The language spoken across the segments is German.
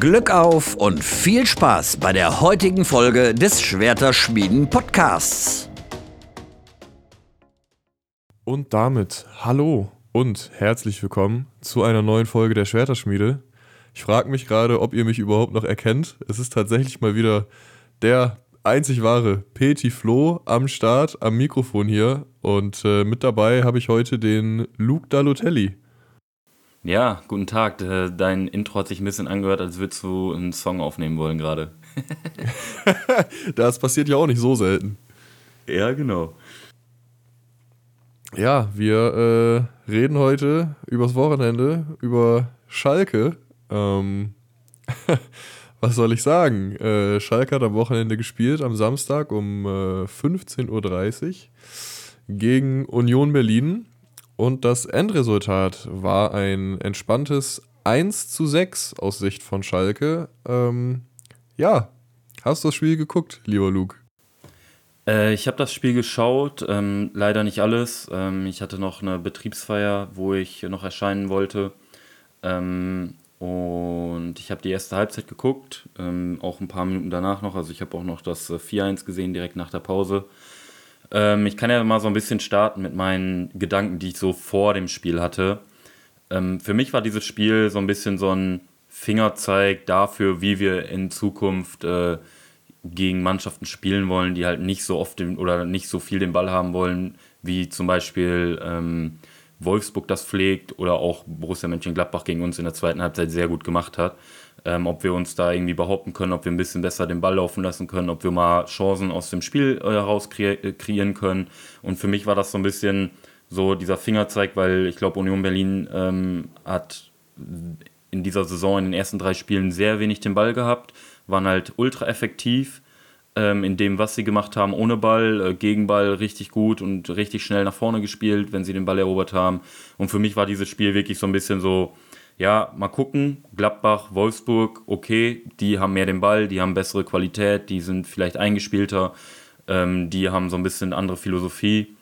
Glück auf und viel Spaß bei der heutigen Folge des Schwerterschmieden Podcasts. Und damit hallo und herzlich willkommen zu einer neuen Folge der Schwerterschmiede. Ich frage mich gerade, ob ihr mich überhaupt noch erkennt. Es ist tatsächlich mal wieder der einzig wahre Peti Flo am Start, am Mikrofon hier. Und äh, mit dabei habe ich heute den Luke Dalotelli. Ja, guten Tag. Dein Intro hat sich ein bisschen angehört, als würdest du einen Song aufnehmen wollen gerade. das passiert ja auch nicht so selten. Ja, genau. Ja, wir äh, reden heute übers Wochenende, über Schalke. Ähm, was soll ich sagen? Äh, Schalke hat am Wochenende gespielt, am Samstag um äh, 15.30 Uhr gegen Union Berlin. Und das Endresultat war ein entspanntes 1 zu 6 aus Sicht von Schalke. Ähm, ja, hast du das Spiel geguckt, lieber Luke? Äh, ich habe das Spiel geschaut, ähm, leider nicht alles. Ähm, ich hatte noch eine Betriebsfeier, wo ich noch erscheinen wollte. Ähm, und ich habe die erste Halbzeit geguckt, ähm, auch ein paar Minuten danach noch. Also ich habe auch noch das 4-1 äh, gesehen, direkt nach der Pause. Ähm, ich kann ja mal so ein bisschen starten mit meinen Gedanken, die ich so vor dem Spiel hatte. Ähm, für mich war dieses Spiel so ein bisschen so ein Fingerzeig dafür, wie wir in Zukunft äh, gegen Mannschaften spielen wollen, die halt nicht so oft den, oder nicht so viel den Ball haben wollen, wie zum Beispiel ähm, Wolfsburg das pflegt oder auch Borussia Mönchengladbach gegen uns in der zweiten Halbzeit sehr gut gemacht hat ähm, ob wir uns da irgendwie behaupten können, ob wir ein bisschen besser den Ball laufen lassen können, ob wir mal Chancen aus dem Spiel äh, heraus kre äh, kreieren können. Und für mich war das so ein bisschen so dieser Fingerzeig, weil ich glaube, Union Berlin ähm, hat in dieser Saison in den ersten drei Spielen sehr wenig den Ball gehabt, waren halt ultra effektiv ähm, in dem, was sie gemacht haben, ohne Ball, äh, Gegenball richtig gut und richtig schnell nach vorne gespielt, wenn sie den Ball erobert haben. Und für mich war dieses Spiel wirklich so ein bisschen so, ja, mal gucken, Gladbach, Wolfsburg, okay, die haben mehr den Ball, die haben bessere Qualität, die sind vielleicht eingespielter, ähm, die haben so ein bisschen andere Philosophie,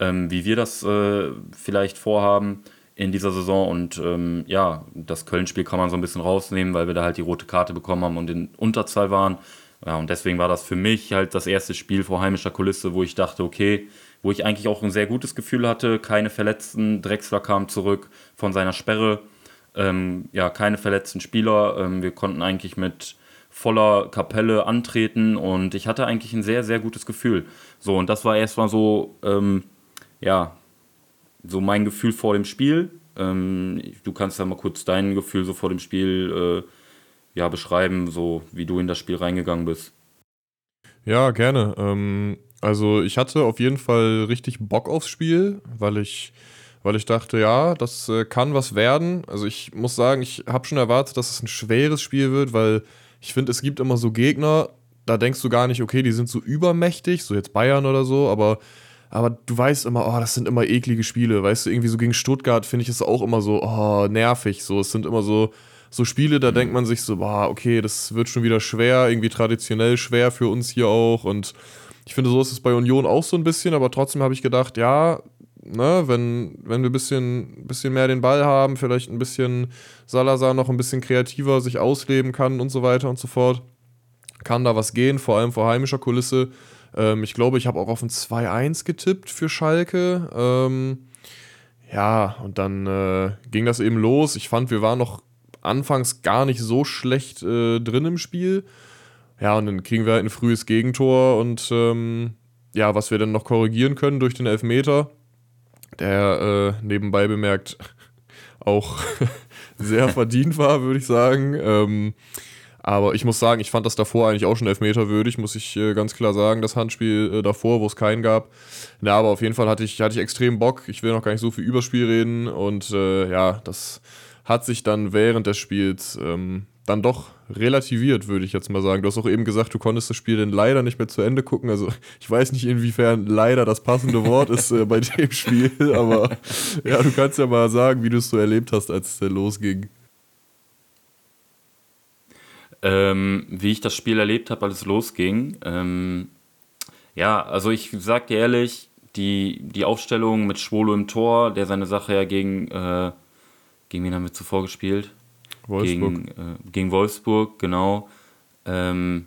ähm, wie wir das äh, vielleicht vorhaben in dieser Saison. Und ähm, ja, das Köln-Spiel kann man so ein bisschen rausnehmen, weil wir da halt die rote Karte bekommen haben und in Unterzahl waren. Ja, und deswegen war das für mich halt das erste Spiel vor heimischer Kulisse, wo ich dachte, okay, wo ich eigentlich auch ein sehr gutes Gefühl hatte, keine Verletzten, Drexler kam zurück von seiner Sperre ähm, ja, keine verletzten Spieler. Ähm, wir konnten eigentlich mit voller Kapelle antreten und ich hatte eigentlich ein sehr, sehr gutes Gefühl. So, und das war erstmal so, ähm, ja, so mein Gefühl vor dem Spiel. Ähm, du kannst ja mal kurz dein Gefühl so vor dem Spiel äh, ja, beschreiben, so wie du in das Spiel reingegangen bist. Ja, gerne. Ähm, also ich hatte auf jeden Fall richtig Bock aufs Spiel, weil ich weil ich dachte, ja, das äh, kann was werden. Also ich muss sagen, ich habe schon erwartet, dass es ein schweres Spiel wird, weil ich finde, es gibt immer so Gegner, da denkst du gar nicht, okay, die sind so übermächtig, so jetzt Bayern oder so, aber, aber du weißt immer, oh, das sind immer eklige Spiele. Weißt du, irgendwie so gegen Stuttgart finde ich es auch immer so, oh, nervig. So, es sind immer so, so Spiele, da denkt man sich so, boah, okay, das wird schon wieder schwer, irgendwie traditionell schwer für uns hier auch. Und ich finde, so ist es bei Union auch so ein bisschen, aber trotzdem habe ich gedacht, ja, ne, wenn, wenn wir ein bisschen, bisschen mehr den Ball haben, vielleicht ein bisschen Salazar noch ein bisschen kreativer sich ausleben kann und so weiter und so fort, kann da was gehen, vor allem vor heimischer Kulisse. Ähm, ich glaube, ich habe auch auf ein 2-1 getippt für Schalke. Ähm, ja, und dann äh, ging das eben los. Ich fand, wir waren noch anfangs gar nicht so schlecht äh, drin im Spiel. Ja, und dann kriegen wir halt ein frühes Gegentor und ähm, ja, was wir dann noch korrigieren können durch den Elfmeter der äh, nebenbei bemerkt auch sehr verdient war, würde ich sagen. Ähm, aber ich muss sagen, ich fand das davor eigentlich auch schon elfmeterwürdig, muss ich äh, ganz klar sagen, das Handspiel äh, davor, wo es keinen gab. Na, aber auf jeden Fall hatte ich, hatte ich extrem Bock. Ich will noch gar nicht so viel Überspiel reden und äh, ja, das hat sich dann während des Spiels ähm, dann doch relativiert, würde ich jetzt mal sagen. Du hast auch eben gesagt, du konntest das Spiel dann leider nicht mehr zu Ende gucken. Also ich weiß nicht, inwiefern leider das passende Wort ist äh, bei dem Spiel, aber ja, du kannst ja mal sagen, wie du es so erlebt hast, als es äh, losging. Ähm, wie ich das Spiel erlebt habe, als es losging. Ähm, ja, also ich sag dir ehrlich, die, die Aufstellung mit Schwolo im Tor, der seine Sache ja gegen, äh, gegen wen haben wir zuvor gespielt? Wolfsburg. Gegen, äh, gegen Wolfsburg, genau. Ähm,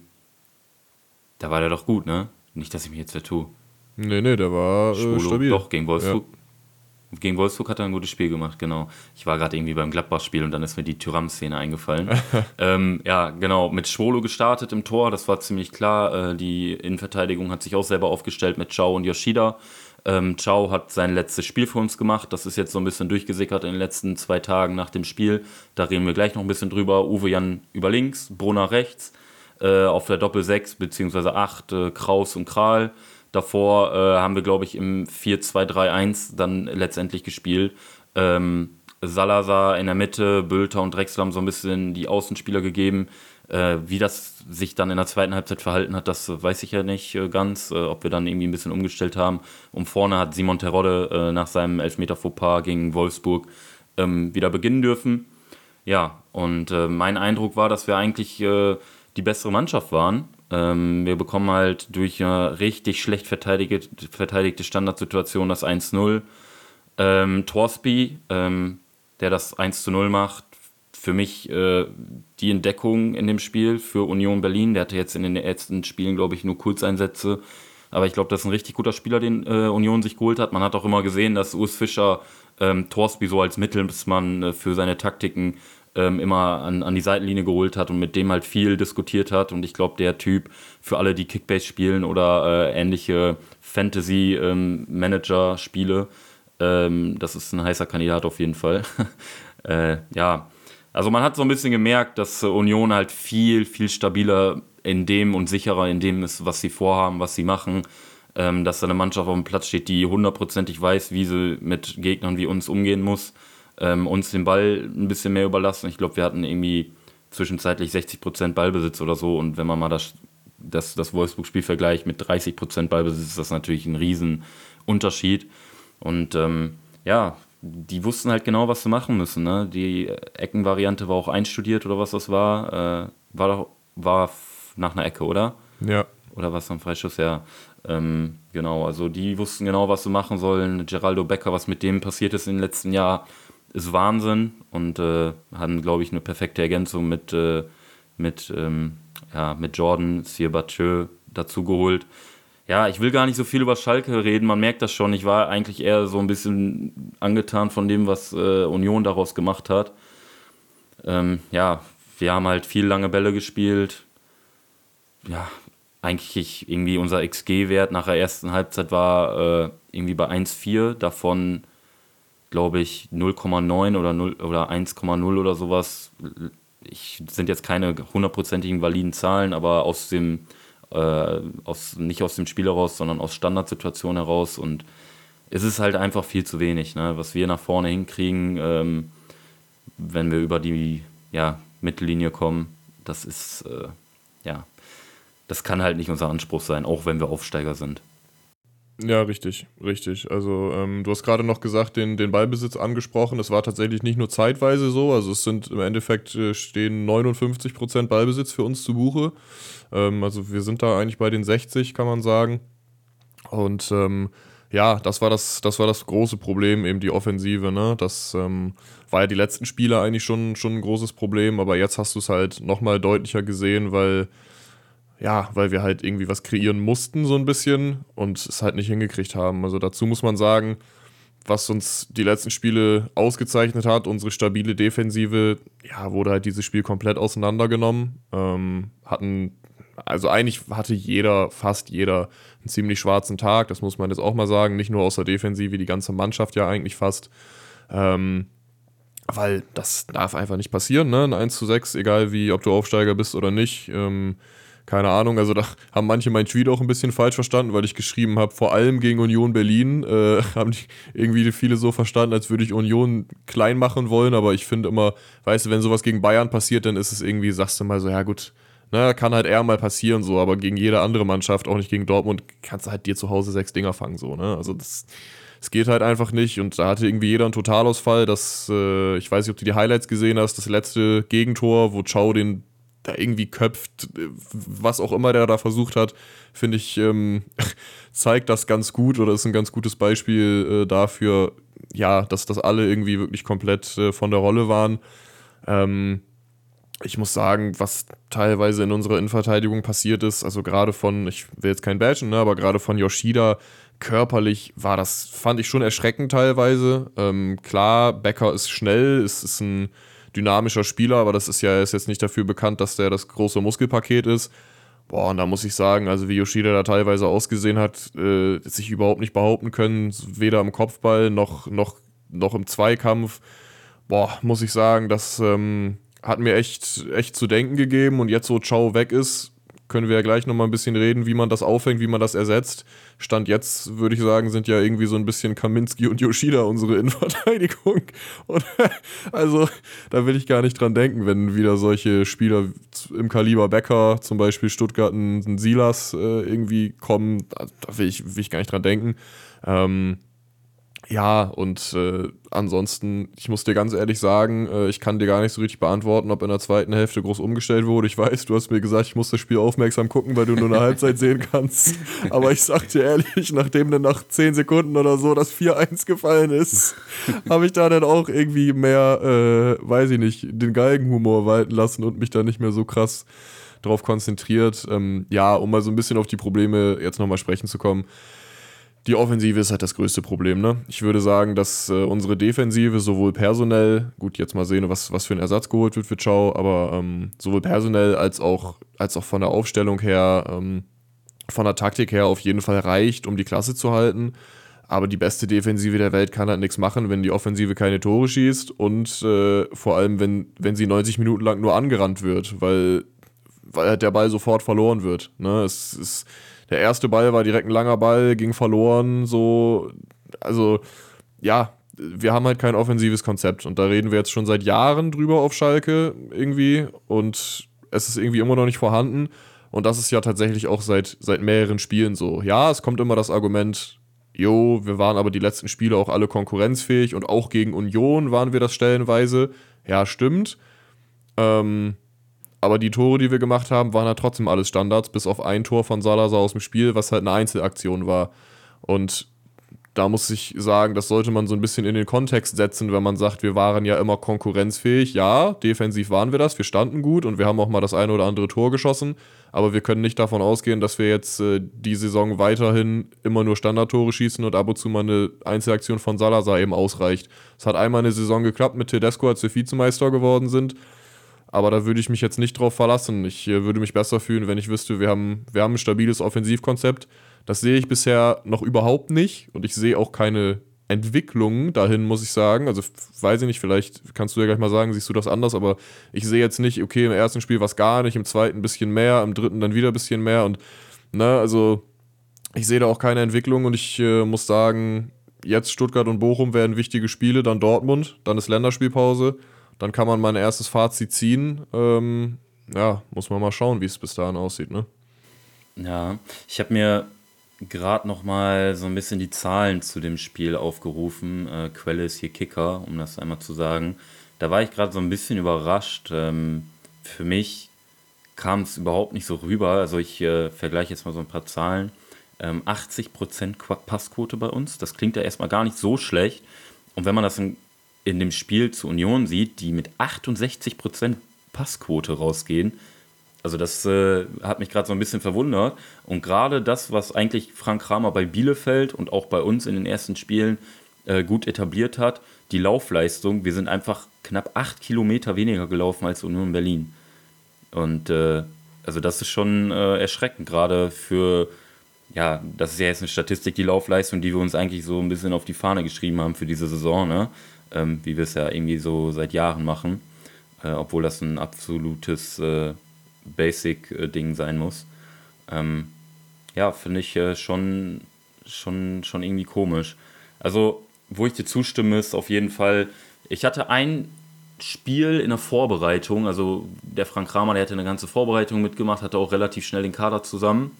da war der doch gut, ne? Nicht, dass ich mich jetzt vertue. Nee, nee, der war äh, stabil. Doch, gegen Wolfsburg. Ja. Gegen Wolfsburg hat er ein gutes Spiel gemacht, genau. Ich war gerade irgendwie beim Gladbach-Spiel und dann ist mir die Tyram-Szene eingefallen. ähm, ja, genau, mit Schwolo gestartet im Tor, das war ziemlich klar. Äh, die Innenverteidigung hat sich auch selber aufgestellt mit Chao und Yoshida. Ähm, Chao hat sein letztes Spiel für uns gemacht. Das ist jetzt so ein bisschen durchgesickert in den letzten zwei Tagen nach dem Spiel. Da reden wir gleich noch ein bisschen drüber. Uwe Jan über links, Brunner rechts. Äh, auf der Doppel 6 bzw. 8 äh, Kraus und Kral. Davor äh, haben wir, glaube ich, im 4-2-3-1 dann letztendlich gespielt. Ähm, Salazar in der Mitte, Bülter und Drexler haben so ein bisschen die Außenspieler gegeben. Äh, wie das sich dann in der zweiten Halbzeit verhalten hat, das weiß ich ja nicht äh, ganz. Äh, ob wir dann irgendwie ein bisschen umgestellt haben. Und vorne hat Simon Terodde äh, nach seinem Elfmeter-Fauxpas gegen Wolfsburg ähm, wieder beginnen dürfen. Ja, und äh, mein Eindruck war, dass wir eigentlich äh, die bessere Mannschaft waren. Ähm, wir bekommen halt durch eine richtig schlecht verteidigte, verteidigte Standardsituation das 1-0. Ähm, Torsby, ähm, der das 1-0 macht, für mich äh, die Entdeckung in dem Spiel für Union Berlin. Der hatte jetzt in den ersten Spielen, glaube ich, nur Kurzeinsätze. Aber ich glaube, das ist ein richtig guter Spieler, den äh, Union sich geholt hat. Man hat auch immer gesehen, dass Urs Fischer ähm, Torsby so als Mittelsmann äh, für seine Taktiken ähm, immer an, an die Seitenlinie geholt hat und mit dem halt viel diskutiert hat. Und ich glaube, der Typ für alle, die Kickbase spielen oder äh, ähnliche Fantasy-Manager-Spiele, ähm, ähm, das ist ein heißer Kandidat auf jeden Fall. äh, ja, also man hat so ein bisschen gemerkt, dass Union halt viel, viel stabiler in dem und sicherer in dem ist, was sie vorhaben, was sie machen. Ähm, dass da eine Mannschaft auf dem Platz steht, die hundertprozentig weiß, wie sie mit Gegnern wie uns umgehen muss. Ähm, uns den Ball ein bisschen mehr überlassen. Ich glaube, wir hatten irgendwie zwischenzeitlich 60% Ballbesitz oder so. Und wenn man mal das, das, das Wolfsburg-Spiel vergleicht mit 30% Ballbesitz, ist das natürlich ein Riesenunterschied. Und ähm, ja, die wussten halt genau, was sie machen müssen. Ne? Die Eckenvariante war auch einstudiert oder was das war. Äh, war doch war nach einer Ecke, oder? Ja. Oder was ein Freischuss? Ja. Ähm, genau, also die wussten genau, was sie machen sollen. Geraldo Becker, was mit dem passiert ist im letzten Jahr, ist Wahnsinn und äh, hatten, glaube ich, eine perfekte Ergänzung mit, äh, mit, ähm, ja, mit Jordan Sierbatschö dazu geholt ja, ich will gar nicht so viel über Schalke reden, man merkt das schon. Ich war eigentlich eher so ein bisschen angetan von dem, was äh, Union daraus gemacht hat. Ähm, ja, wir haben halt viel lange Bälle gespielt. Ja, eigentlich irgendwie unser XG-Wert nach der ersten Halbzeit war äh, irgendwie bei 1,4, davon glaube ich 0,9 oder, 0, oder 1,0 oder sowas. Ich, sind jetzt keine hundertprozentigen validen Zahlen, aber aus dem äh, aus, nicht aus dem Spiel heraus, sondern aus Standardsituationen heraus. Und es ist halt einfach viel zu wenig, ne? was wir nach vorne hinkriegen, ähm, wenn wir über die ja, Mittellinie kommen. Das ist, äh, ja, das kann halt nicht unser Anspruch sein, auch wenn wir Aufsteiger sind. Ja, richtig, richtig. Also ähm, du hast gerade noch gesagt, den, den Ballbesitz angesprochen. Das war tatsächlich nicht nur zeitweise so. Also es sind im Endeffekt äh, stehen 59% Ballbesitz für uns zu Buche. Ähm, also wir sind da eigentlich bei den 60, kann man sagen. Und ähm, ja, das war das, das war das große Problem, eben die Offensive. Ne? Das ähm, war ja die letzten Spiele eigentlich schon, schon ein großes Problem, aber jetzt hast du es halt nochmal deutlicher gesehen, weil ja, weil wir halt irgendwie was kreieren mussten, so ein bisschen, und es halt nicht hingekriegt haben. Also dazu muss man sagen, was uns die letzten Spiele ausgezeichnet hat, unsere stabile Defensive, ja, wurde halt dieses Spiel komplett auseinandergenommen. Ähm, hatten, also eigentlich hatte jeder, fast jeder, einen ziemlich schwarzen Tag, das muss man jetzt auch mal sagen, nicht nur aus der Defensive, die ganze Mannschaft ja eigentlich fast. Ähm, weil das darf einfach nicht passieren, ne? Ein 1 zu 6, egal wie, ob du Aufsteiger bist oder nicht. Ähm, keine Ahnung, also da haben manche meinen Tweet auch ein bisschen falsch verstanden, weil ich geschrieben habe, vor allem gegen Union Berlin, äh, haben die irgendwie viele so verstanden, als würde ich Union klein machen wollen, aber ich finde immer, weißt du, wenn sowas gegen Bayern passiert, dann ist es irgendwie, sagst du mal so, ja gut, ne, kann halt eher mal passieren so, aber gegen jede andere Mannschaft, auch nicht gegen Dortmund, kannst du halt dir zu Hause sechs Dinger fangen so, ne, also das es geht halt einfach nicht und da hatte irgendwie jeder einen Totalausfall. Das, äh, ich weiß nicht, ob du die Highlights gesehen hast, das letzte Gegentor, wo Chao den da irgendwie köpft, was auch immer der da versucht hat, finde ich, ähm, zeigt das ganz gut oder ist ein ganz gutes Beispiel äh, dafür, ja, dass das alle irgendwie wirklich komplett äh, von der Rolle waren. Ähm, ich muss sagen, was teilweise in unserer Innenverteidigung passiert ist, also gerade von, ich will jetzt kein Badgen, ne, aber gerade von Yoshida, körperlich war das, fand ich schon erschreckend teilweise. Ähm, klar, Becker ist schnell, ist, ist ein dynamischer Spieler, aber das ist ja ist jetzt nicht dafür bekannt, dass der das große Muskelpaket ist. Boah, und da muss ich sagen, also wie Yoshida da teilweise ausgesehen hat, äh, sich überhaupt nicht behaupten können, weder im Kopfball noch, noch, noch im Zweikampf. Boah, muss ich sagen, das ähm, hat mir echt, echt zu denken gegeben. Und jetzt, so Ciao weg ist, können wir ja gleich nochmal ein bisschen reden, wie man das aufhängt, wie man das ersetzt. Stand jetzt, würde ich sagen, sind ja irgendwie so ein bisschen Kaminski und Yoshida unsere Innenverteidigung. Und, also, da will ich gar nicht dran denken, wenn wieder solche Spieler im Kaliber Becker, zum Beispiel Stuttgart, ein, Silas äh, irgendwie kommen. Da will ich, will ich gar nicht dran denken. Ähm, ja, und äh, ansonsten, ich muss dir ganz ehrlich sagen, äh, ich kann dir gar nicht so richtig beantworten, ob in der zweiten Hälfte groß umgestellt wurde. Ich weiß, du hast mir gesagt, ich muss das Spiel aufmerksam gucken, weil du nur eine Halbzeit sehen kannst. Aber ich sag dir ehrlich, nachdem dann nach 10 Sekunden oder so das 4-1 gefallen ist, habe ich da dann auch irgendwie mehr, äh, weiß ich nicht, den Galgenhumor walten lassen und mich da nicht mehr so krass drauf konzentriert. Ähm, ja, um mal so ein bisschen auf die Probleme jetzt nochmal sprechen zu kommen die Offensive ist halt das größte Problem. Ne? Ich würde sagen, dass äh, unsere Defensive sowohl personell, gut, jetzt mal sehen, was, was für ein Ersatz geholt wird für Chow, aber ähm, sowohl personell als auch, als auch von der Aufstellung her, ähm, von der Taktik her auf jeden Fall reicht, um die Klasse zu halten. Aber die beste Defensive der Welt kann halt nichts machen, wenn die Offensive keine Tore schießt und äh, vor allem, wenn, wenn sie 90 Minuten lang nur angerannt wird, weil, weil halt der Ball sofort verloren wird. Ne? Es ist der erste Ball war direkt ein langer Ball, ging verloren, so, also ja, wir haben halt kein offensives Konzept und da reden wir jetzt schon seit Jahren drüber auf Schalke irgendwie und es ist irgendwie immer noch nicht vorhanden und das ist ja tatsächlich auch seit, seit mehreren Spielen so. Ja, es kommt immer das Argument, jo, wir waren aber die letzten Spiele auch alle konkurrenzfähig und auch gegen Union waren wir das stellenweise. Ja, stimmt. Ähm, aber die Tore, die wir gemacht haben, waren ja trotzdem alles Standards, bis auf ein Tor von Salazar aus dem Spiel, was halt eine Einzelaktion war. Und da muss ich sagen, das sollte man so ein bisschen in den Kontext setzen, wenn man sagt, wir waren ja immer konkurrenzfähig. Ja, defensiv waren wir das, wir standen gut und wir haben auch mal das eine oder andere Tor geschossen. Aber wir können nicht davon ausgehen, dass wir jetzt äh, die Saison weiterhin immer nur Standardtore schießen und ab und zu mal eine Einzelaktion von Salazar eben ausreicht. Es hat einmal eine Saison geklappt mit Tedesco, als wir Vizemeister geworden sind. Aber da würde ich mich jetzt nicht drauf verlassen. Ich äh, würde mich besser fühlen, wenn ich wüsste, wir haben, wir haben ein stabiles Offensivkonzept. Das sehe ich bisher noch überhaupt nicht und ich sehe auch keine Entwicklung dahin, muss ich sagen. Also weiß ich nicht, vielleicht kannst du ja gleich mal sagen, siehst du das anders, aber ich sehe jetzt nicht, okay, im ersten Spiel was gar nicht, im zweiten ein bisschen mehr, im dritten dann wieder ein bisschen mehr und ne, also ich sehe da auch keine Entwicklung und ich äh, muss sagen, jetzt Stuttgart und Bochum werden wichtige Spiele, dann Dortmund, dann ist Länderspielpause. Dann kann man mein erstes Fazit ziehen. Ähm, ja, muss man mal schauen, wie es bis dahin aussieht, ne? Ja, ich habe mir gerade noch mal so ein bisschen die Zahlen zu dem Spiel aufgerufen. Äh, Quelle ist hier Kicker, um das einmal zu sagen. Da war ich gerade so ein bisschen überrascht. Ähm, für mich kam es überhaupt nicht so rüber. Also ich äh, vergleiche jetzt mal so ein paar Zahlen. Ähm, 80% Passquote bei uns. Das klingt ja erstmal gar nicht so schlecht. Und wenn man das in in dem Spiel zu Union sieht, die mit 68% Passquote rausgehen. Also das äh, hat mich gerade so ein bisschen verwundert. Und gerade das, was eigentlich Frank Kramer bei Bielefeld und auch bei uns in den ersten Spielen äh, gut etabliert hat, die Laufleistung. Wir sind einfach knapp 8 Kilometer weniger gelaufen als Union Berlin. Und äh, also das ist schon äh, erschreckend, gerade für, ja, das ist ja jetzt eine Statistik, die Laufleistung, die wir uns eigentlich so ein bisschen auf die Fahne geschrieben haben für diese Saison. Ne? Ähm, wie wir es ja irgendwie so seit Jahren machen, äh, obwohl das ein absolutes äh, Basic-Ding sein muss. Ähm, ja, finde ich äh, schon, schon, schon irgendwie komisch. Also, wo ich dir zustimme, ist auf jeden Fall, ich hatte ein Spiel in der Vorbereitung, also der Frank Kramer, der hatte eine ganze Vorbereitung mitgemacht, hatte auch relativ schnell den Kader zusammen.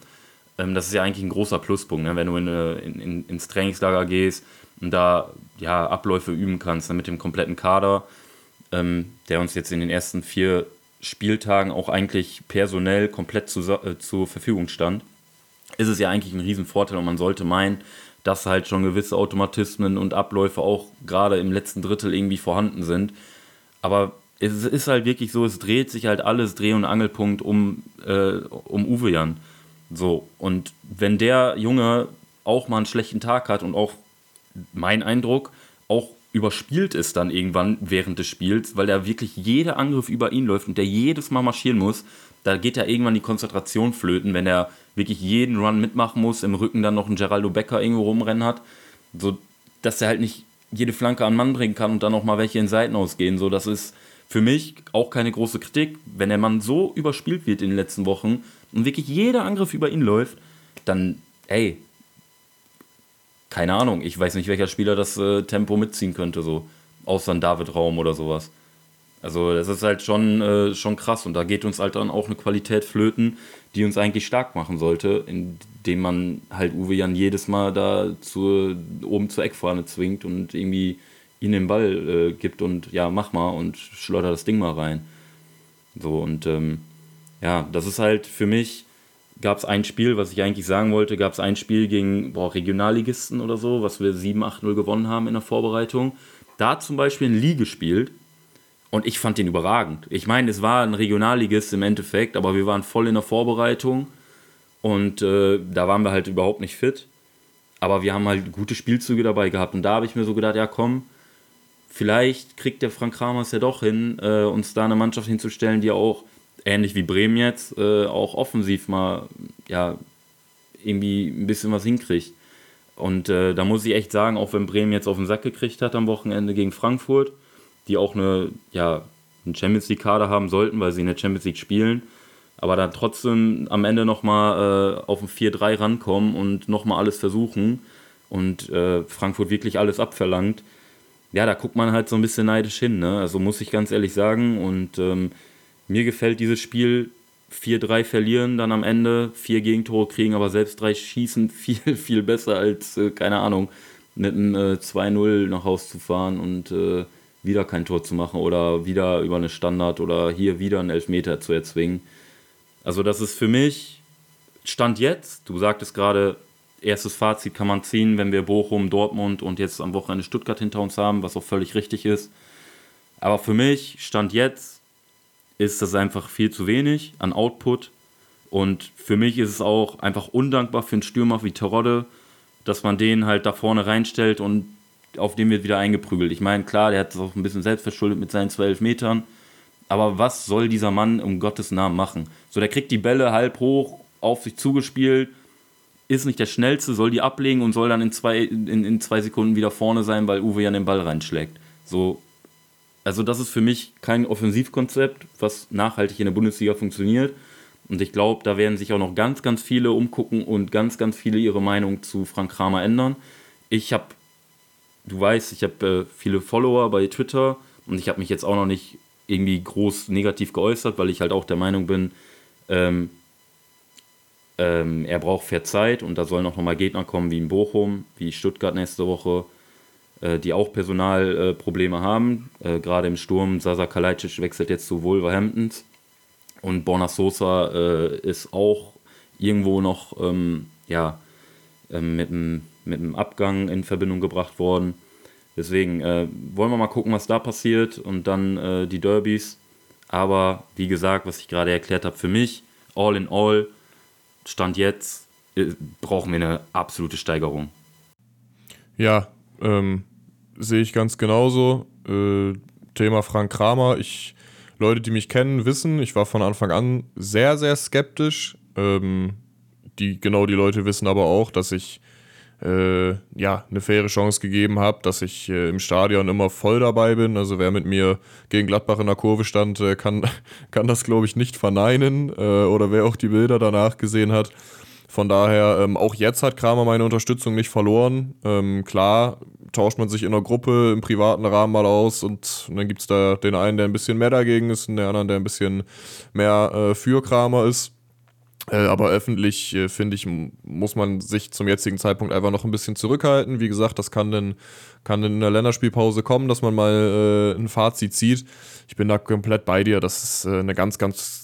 Ähm, das ist ja eigentlich ein großer Pluspunkt, ne? wenn du in, in, in, ins Trainingslager gehst, und da ja, Abläufe üben kannst dann mit dem kompletten Kader, ähm, der uns jetzt in den ersten vier Spieltagen auch eigentlich personell komplett zu, äh, zur Verfügung stand, ist es ja eigentlich ein Riesenvorteil und man sollte meinen, dass halt schon gewisse Automatismen und Abläufe auch gerade im letzten Drittel irgendwie vorhanden sind. Aber es ist halt wirklich so, es dreht sich halt alles Dreh- und Angelpunkt um, äh, um Uwe Jan. So, und wenn der Junge auch mal einen schlechten Tag hat und auch mein Eindruck, auch überspielt ist dann irgendwann während des Spiels, weil da wirklich jeder Angriff über ihn läuft und der jedes Mal marschieren muss, da geht ja irgendwann die Konzentration flöten, wenn er wirklich jeden Run mitmachen muss, im Rücken dann noch einen Geraldo Becker irgendwo rumrennen hat, so dass er halt nicht jede Flanke an Mann bringen kann und dann noch mal welche in Seiten ausgehen, so das ist für mich auch keine große Kritik, wenn der Mann so überspielt wird in den letzten Wochen und wirklich jeder Angriff über ihn läuft, dann ey, keine Ahnung, ich weiß nicht, welcher Spieler das äh, Tempo mitziehen könnte, so. Außer ein David Raum oder sowas. Also, das ist halt schon, äh, schon krass und da geht uns halt dann auch eine Qualität flöten, die uns eigentlich stark machen sollte, indem man halt Uwe Jan jedes Mal da zur, oben zur Eckfahne zwingt und irgendwie ihn den Ball äh, gibt und ja, mach mal und schleudert das Ding mal rein. So und ähm, ja, das ist halt für mich gab es ein Spiel, was ich eigentlich sagen wollte, gab es ein Spiel gegen boah, Regionalligisten oder so, was wir 7-8-0 gewonnen haben in der Vorbereitung. Da zum Beispiel ein Lee gespielt und ich fand den überragend. Ich meine, es war ein Regionalligist im Endeffekt, aber wir waren voll in der Vorbereitung und äh, da waren wir halt überhaupt nicht fit. Aber wir haben halt gute Spielzüge dabei gehabt und da habe ich mir so gedacht, ja komm, vielleicht kriegt der Frank Kramers ja doch hin, äh, uns da eine Mannschaft hinzustellen, die auch ähnlich wie Bremen jetzt, äh, auch offensiv mal, ja, irgendwie ein bisschen was hinkriegt. Und äh, da muss ich echt sagen, auch wenn Bremen jetzt auf den Sack gekriegt hat am Wochenende gegen Frankfurt, die auch eine, ja, einen Champions League-Kader haben sollten, weil sie in der Champions League spielen, aber dann trotzdem am Ende nochmal äh, auf ein 4-3 rankommen und nochmal alles versuchen und äh, Frankfurt wirklich alles abverlangt. Ja, da guckt man halt so ein bisschen neidisch hin, ne? Also muss ich ganz ehrlich sagen. Und ähm, mir gefällt dieses Spiel 4-3 verlieren, dann am Ende vier Gegentore kriegen, aber selbst drei schießen viel, viel besser als, äh, keine Ahnung, mit einem äh, 2-0 nach Haus zu fahren und äh, wieder kein Tor zu machen oder wieder über eine Standard oder hier wieder einen Elfmeter zu erzwingen. Also das ist für mich Stand jetzt, du sagtest gerade, erstes Fazit kann man ziehen, wenn wir Bochum, Dortmund und jetzt am Wochenende Stuttgart hinter uns haben, was auch völlig richtig ist. Aber für mich, Stand jetzt, ist das einfach viel zu wenig an Output. Und für mich ist es auch einfach undankbar für einen Stürmer wie Terodde, dass man den halt da vorne reinstellt und auf den wird wieder eingeprügelt. Ich meine, klar, der hat es auch ein bisschen selbst verschuldet mit seinen zwölf Metern. Aber was soll dieser Mann um Gottes Namen machen? So, der kriegt die Bälle halb hoch auf sich zugespielt, ist nicht der Schnellste, soll die ablegen und soll dann in zwei, in, in zwei Sekunden wieder vorne sein, weil Uwe ja den Ball reinschlägt. So, also das ist für mich kein Offensivkonzept, was nachhaltig in der Bundesliga funktioniert. Und ich glaube, da werden sich auch noch ganz, ganz viele umgucken und ganz, ganz viele ihre Meinung zu Frank Kramer ändern. Ich habe, du weißt, ich habe äh, viele Follower bei Twitter und ich habe mich jetzt auch noch nicht irgendwie groß negativ geäußert, weil ich halt auch der Meinung bin, ähm, ähm, er braucht fair Zeit und da sollen auch nochmal Gegner kommen wie in Bochum, wie Stuttgart nächste Woche die auch Personalprobleme äh, haben. Äh, gerade im Sturm, Sasa Kalajdzic wechselt jetzt zu Wolverhamptons und Borna Sosa ist auch irgendwo noch ähm, ja, ähm, mit, einem, mit einem Abgang in Verbindung gebracht worden. Deswegen äh, wollen wir mal gucken, was da passiert und dann äh, die Derbys. Aber wie gesagt, was ich gerade erklärt habe, für mich, all in all, Stand jetzt, äh, brauchen wir eine absolute Steigerung. Ja, ähm, sehe ich ganz genauso. Äh, Thema Frank Kramer. Ich, Leute, die mich kennen, wissen, ich war von Anfang an sehr, sehr skeptisch. Ähm, die, genau die Leute wissen aber auch, dass ich äh, ja, eine faire Chance gegeben habe, dass ich äh, im Stadion immer voll dabei bin. Also wer mit mir gegen Gladbach in der Kurve stand, äh, kann, kann das, glaube ich, nicht verneinen. Äh, oder wer auch die Bilder danach gesehen hat. Von daher, ähm, auch jetzt hat Kramer meine Unterstützung nicht verloren. Ähm, klar, tauscht man sich in der Gruppe im privaten Rahmen mal aus und, und dann gibt es da den einen, der ein bisschen mehr dagegen ist und den anderen, der ein bisschen mehr äh, für Kramer ist. Äh, aber öffentlich, äh, finde ich, muss man sich zum jetzigen Zeitpunkt einfach noch ein bisschen zurückhalten. Wie gesagt, das kann dann, kann in der Länderspielpause kommen, dass man mal äh, ein Fazit zieht. Ich bin da komplett bei dir. Das ist äh, eine ganz, ganz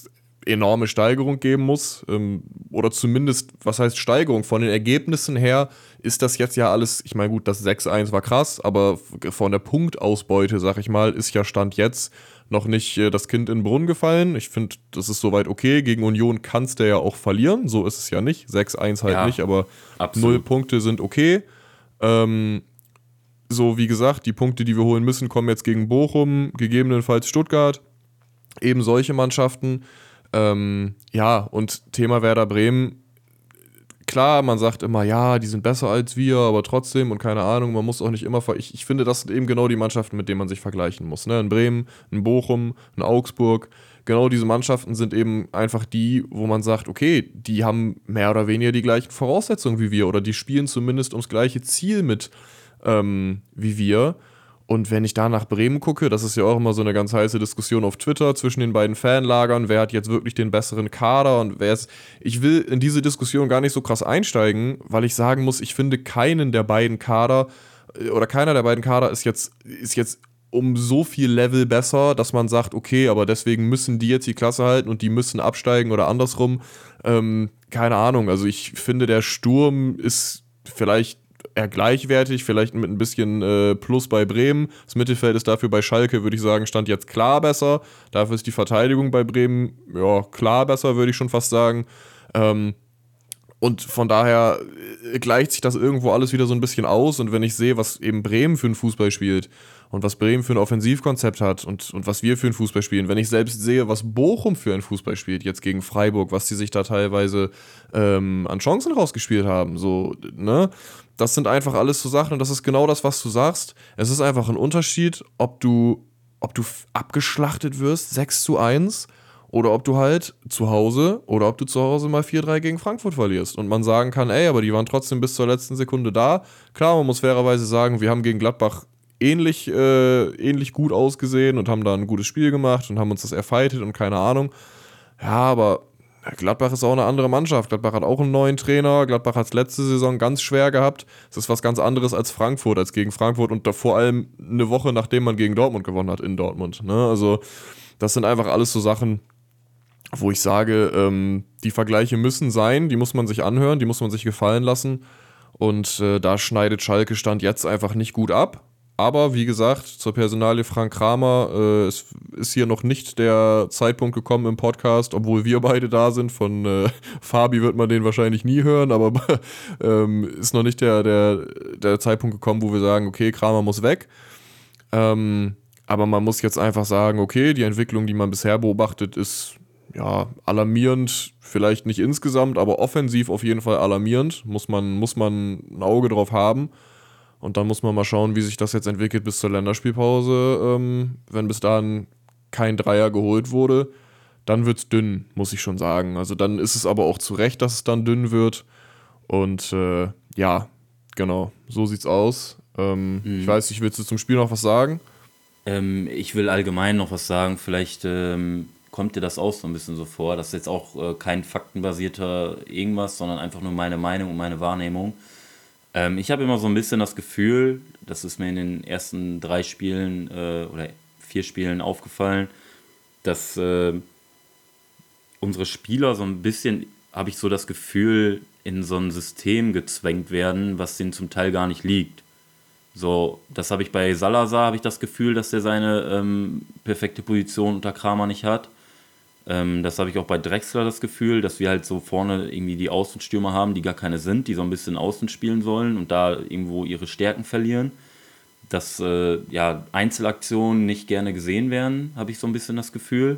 enorme Steigerung geben muss. Ähm, oder zumindest, was heißt Steigerung? Von den Ergebnissen her ist das jetzt ja alles, ich meine, gut, das 6-1 war krass, aber von der Punktausbeute, sag ich mal, ist ja Stand jetzt noch nicht äh, das Kind in den Brunnen gefallen. Ich finde, das ist soweit okay. Gegen Union kannst du ja auch verlieren. So ist es ja nicht. 6-1 halt ja, nicht, aber absolut. null Punkte sind okay. Ähm, so, wie gesagt, die Punkte, die wir holen müssen, kommen jetzt gegen Bochum, gegebenenfalls Stuttgart. Eben solche Mannschaften. Ähm, ja, und Thema Werder Bremen klar, man sagt immer, ja, die sind besser als wir, aber trotzdem und keine Ahnung, man muss auch nicht immer. Ich, ich finde, das sind eben genau die Mannschaften, mit denen man sich vergleichen muss. Ne? In Bremen, in Bochum, in Augsburg. Genau diese Mannschaften sind eben einfach die, wo man sagt, okay, die haben mehr oder weniger die gleichen Voraussetzungen wie wir oder die spielen zumindest ums gleiche Ziel mit ähm, wie wir. Und wenn ich da nach Bremen gucke, das ist ja auch immer so eine ganz heiße Diskussion auf Twitter zwischen den beiden Fanlagern, wer hat jetzt wirklich den besseren Kader und wer ist. Ich will in diese Diskussion gar nicht so krass einsteigen, weil ich sagen muss, ich finde keinen der beiden Kader äh, oder keiner der beiden Kader ist jetzt, ist jetzt um so viel Level besser, dass man sagt, okay, aber deswegen müssen die jetzt die Klasse halten und die müssen absteigen oder andersrum. Ähm, keine Ahnung. Also ich finde, der Sturm ist vielleicht eher gleichwertig, vielleicht mit ein bisschen äh, Plus bei Bremen. Das Mittelfeld ist dafür bei Schalke, würde ich sagen, stand jetzt klar besser. Dafür ist die Verteidigung bei Bremen, ja, klar besser, würde ich schon fast sagen. Ähm, und von daher äh, gleicht sich das irgendwo alles wieder so ein bisschen aus. Und wenn ich sehe, was eben Bremen für einen Fußball spielt und was Bremen für ein Offensivkonzept hat und, und was wir für einen Fußball spielen, wenn ich selbst sehe, was Bochum für einen Fußball spielt, jetzt gegen Freiburg, was die sich da teilweise ähm, an Chancen rausgespielt haben, so, ne? Das sind einfach alles so Sachen und das ist genau das, was du sagst. Es ist einfach ein Unterschied, ob du, ob du abgeschlachtet wirst, 6 zu 1, oder ob du halt zu Hause oder ob du zu Hause mal 4-3 gegen Frankfurt verlierst und man sagen kann, ey, aber die waren trotzdem bis zur letzten Sekunde da. Klar, man muss fairerweise sagen, wir haben gegen Gladbach ähnlich, äh, ähnlich gut ausgesehen und haben da ein gutes Spiel gemacht und haben uns das erfightet und keine Ahnung. Ja, aber Gladbach ist auch eine andere Mannschaft. Gladbach hat auch einen neuen Trainer. Gladbach hat es letzte Saison ganz schwer gehabt. Es ist was ganz anderes als Frankfurt, als gegen Frankfurt und vor allem eine Woche nachdem man gegen Dortmund gewonnen hat in Dortmund. Ne? Also, das sind einfach alles so Sachen, wo ich sage, ähm, die Vergleiche müssen sein, die muss man sich anhören, die muss man sich gefallen lassen. Und äh, da schneidet Schalke Stand jetzt einfach nicht gut ab. Aber wie gesagt, zur Personalie Frank Kramer, äh, es ist hier noch nicht der Zeitpunkt gekommen im Podcast, obwohl wir beide da sind. Von äh, Fabi wird man den wahrscheinlich nie hören, aber ähm, ist noch nicht der, der, der Zeitpunkt gekommen, wo wir sagen, okay, Kramer muss weg. Ähm, aber man muss jetzt einfach sagen, okay, die Entwicklung, die man bisher beobachtet, ist ja alarmierend, vielleicht nicht insgesamt, aber offensiv auf jeden Fall alarmierend. Muss man, muss man ein Auge drauf haben. Und dann muss man mal schauen, wie sich das jetzt entwickelt bis zur Länderspielpause. Ähm, wenn bis dahin kein Dreier geholt wurde, dann wird es dünn, muss ich schon sagen. Also dann ist es aber auch zu Recht, dass es dann dünn wird. Und äh, ja, genau, so sieht's aus. Ähm, mhm. Ich weiß nicht, willst du zum Spiel noch was sagen? Ähm, ich will allgemein noch was sagen. Vielleicht ähm, kommt dir das auch so ein bisschen so vor. Das ist jetzt auch äh, kein faktenbasierter irgendwas, sondern einfach nur meine Meinung und meine Wahrnehmung. Ähm, ich habe immer so ein bisschen das Gefühl, das ist mir in den ersten drei Spielen äh, oder vier Spielen aufgefallen, dass äh, unsere Spieler so ein bisschen, habe ich so das Gefühl, in so ein System gezwängt werden, was denen zum Teil gar nicht liegt. So, das habe ich bei Salazar, habe ich das Gefühl, dass der seine ähm, perfekte Position unter Kramer nicht hat. Ähm, das habe ich auch bei Drexler das Gefühl, dass wir halt so vorne irgendwie die Außenstürmer haben, die gar keine sind, die so ein bisschen außen spielen sollen und da irgendwo ihre Stärken verlieren. Dass äh, ja, Einzelaktionen nicht gerne gesehen werden, habe ich so ein bisschen das Gefühl.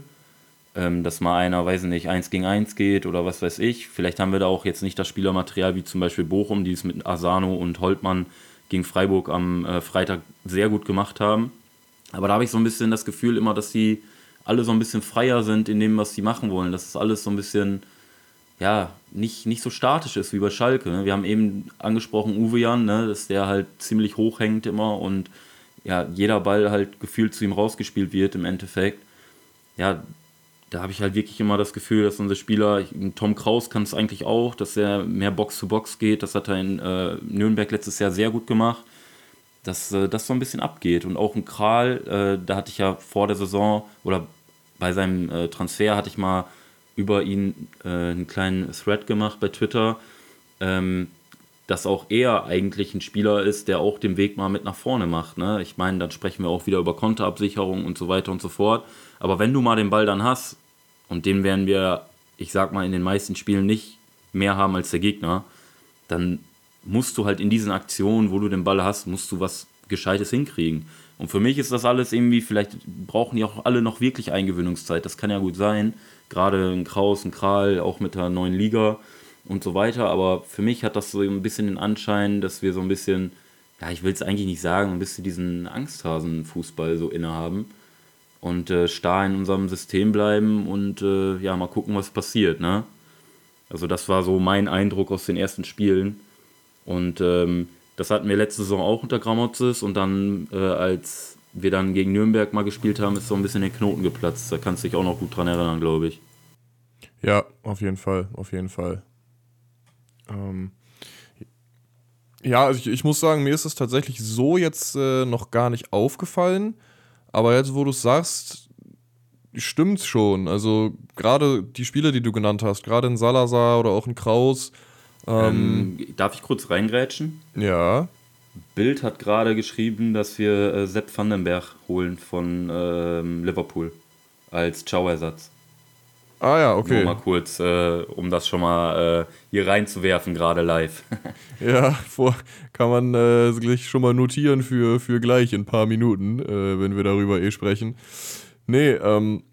Ähm, dass mal einer, weiß ich nicht, eins gegen eins geht oder was weiß ich. Vielleicht haben wir da auch jetzt nicht das Spielermaterial wie zum Beispiel Bochum, die es mit Asano und Holtmann gegen Freiburg am äh, Freitag sehr gut gemacht haben. Aber da habe ich so ein bisschen das Gefühl immer, dass sie alle so ein bisschen freier sind in dem, was sie machen wollen. Dass es alles so ein bisschen, ja, nicht, nicht so statisch ist wie bei Schalke. Ne? Wir haben eben angesprochen, Uwe Jan, ne, dass der halt ziemlich hoch hängt immer und ja, jeder Ball halt gefühlt zu ihm rausgespielt wird im Endeffekt. Ja, da habe ich halt wirklich immer das Gefühl, dass unsere Spieler, Tom Kraus kann es eigentlich auch, dass er mehr Box zu Box geht. Das hat er in äh, Nürnberg letztes Jahr sehr gut gemacht. Dass äh, das so ein bisschen abgeht. Und auch ein Kral, äh, da hatte ich ja vor der Saison oder bei seinem äh, Transfer hatte ich mal über ihn äh, einen kleinen Thread gemacht bei Twitter. Ähm, dass auch er eigentlich ein Spieler ist, der auch den Weg mal mit nach vorne macht. Ne? Ich meine, dann sprechen wir auch wieder über Konterabsicherung und so weiter und so fort. Aber wenn du mal den Ball dann hast, und den werden wir, ich sag mal, in den meisten Spielen nicht mehr haben als der Gegner, dann musst du halt in diesen Aktionen, wo du den Ball hast, musst du was Gescheites hinkriegen. Und für mich ist das alles irgendwie, vielleicht brauchen die auch alle noch wirklich Eingewöhnungszeit. Das kann ja gut sein. Gerade ein Kraus, ein Kral, auch mit der neuen Liga und so weiter. Aber für mich hat das so ein bisschen den Anschein, dass wir so ein bisschen, ja, ich will es eigentlich nicht sagen, ein bisschen diesen Angsthasen-Fußball so innehaben und äh, starr in unserem System bleiben und äh, ja, mal gucken, was passiert, ne? Also das war so mein Eindruck aus den ersten Spielen. Und ähm, das hatten wir letzte Saison auch unter Gramozis und dann, äh, als wir dann gegen Nürnberg mal gespielt haben, ist so ein bisschen der Knoten geplatzt. Da kannst du dich auch noch gut dran erinnern, glaube ich. Ja, auf jeden Fall, auf jeden Fall. Ähm, ja, also ich, ich, muss sagen, mir ist es tatsächlich so jetzt äh, noch gar nicht aufgefallen. Aber jetzt, wo du es sagst, stimmt's schon. Also gerade die Spiele, die du genannt hast, gerade in Salazar oder auch in Kraus. Ähm, ähm, darf ich kurz reingrätschen? Ja. Bild hat gerade geschrieben, dass wir äh, Sepp Vandenberg holen von ähm, Liverpool als Chow-Ersatz. Ah ja, okay. Nur mal kurz, äh, um das schon mal äh, hier reinzuwerfen, gerade live. ja, vor, kann man äh, gleich schon mal notieren für, für gleich in ein paar Minuten, äh, wenn wir darüber eh sprechen. Nee, ähm,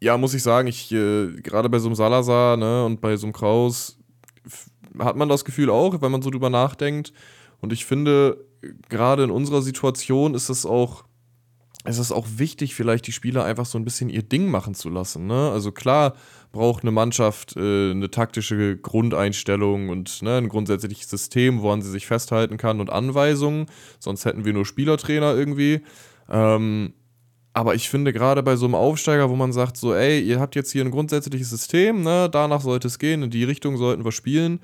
ja, muss ich sagen, ich, äh, gerade bei so einem Salazar ne, und bei so einem Kraus hat man das Gefühl auch, wenn man so drüber nachdenkt. Und ich finde, gerade in unserer Situation ist es auch es ist auch wichtig, vielleicht die Spieler einfach so ein bisschen ihr Ding machen zu lassen. Ne? Also klar braucht eine Mannschaft äh, eine taktische Grundeinstellung und ne, ein grundsätzliches System, woran sie sich festhalten kann und Anweisungen. Sonst hätten wir nur Spielertrainer irgendwie. Ähm, aber ich finde gerade bei so einem Aufsteiger, wo man sagt, so, ey, ihr habt jetzt hier ein grundsätzliches System, ne, danach sollte es gehen, in die Richtung sollten wir spielen.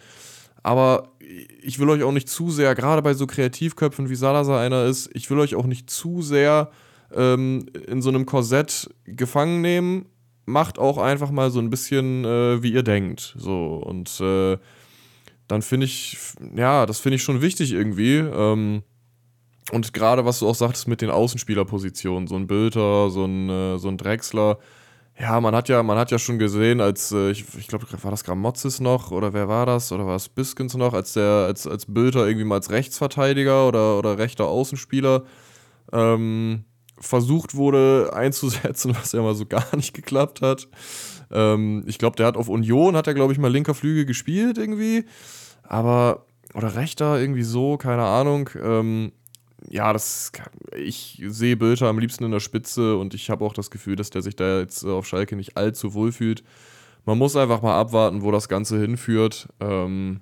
Aber ich will euch auch nicht zu sehr, gerade bei so Kreativköpfen wie Salazar einer ist, ich will euch auch nicht zu sehr ähm, in so einem Korsett gefangen nehmen. Macht auch einfach mal so ein bisschen, äh, wie ihr denkt. So, und äh, dann finde ich, ja, das finde ich schon wichtig irgendwie. Ähm, und gerade was du auch sagtest mit den Außenspielerpositionen, so ein Bülter, so ein, äh, so ein Drechsler. Ja, man hat ja, man hat ja schon gesehen, als, äh, ich, ich glaube, war das Gramozis noch oder wer war das? Oder war es Biskins noch, als der, als, als Bülter irgendwie mal als Rechtsverteidiger oder, oder rechter Außenspieler ähm, versucht wurde einzusetzen, was ja mal so gar nicht geklappt hat. Ähm, ich glaube, der hat auf Union, hat er, glaube ich, mal linker Flügel gespielt irgendwie. Aber, oder rechter, irgendwie so, keine Ahnung. Ähm, ja, das, ich sehe Bülter am liebsten in der Spitze und ich habe auch das Gefühl, dass der sich da jetzt auf Schalke nicht allzu wohl fühlt. Man muss einfach mal abwarten, wo das Ganze hinführt. Ähm,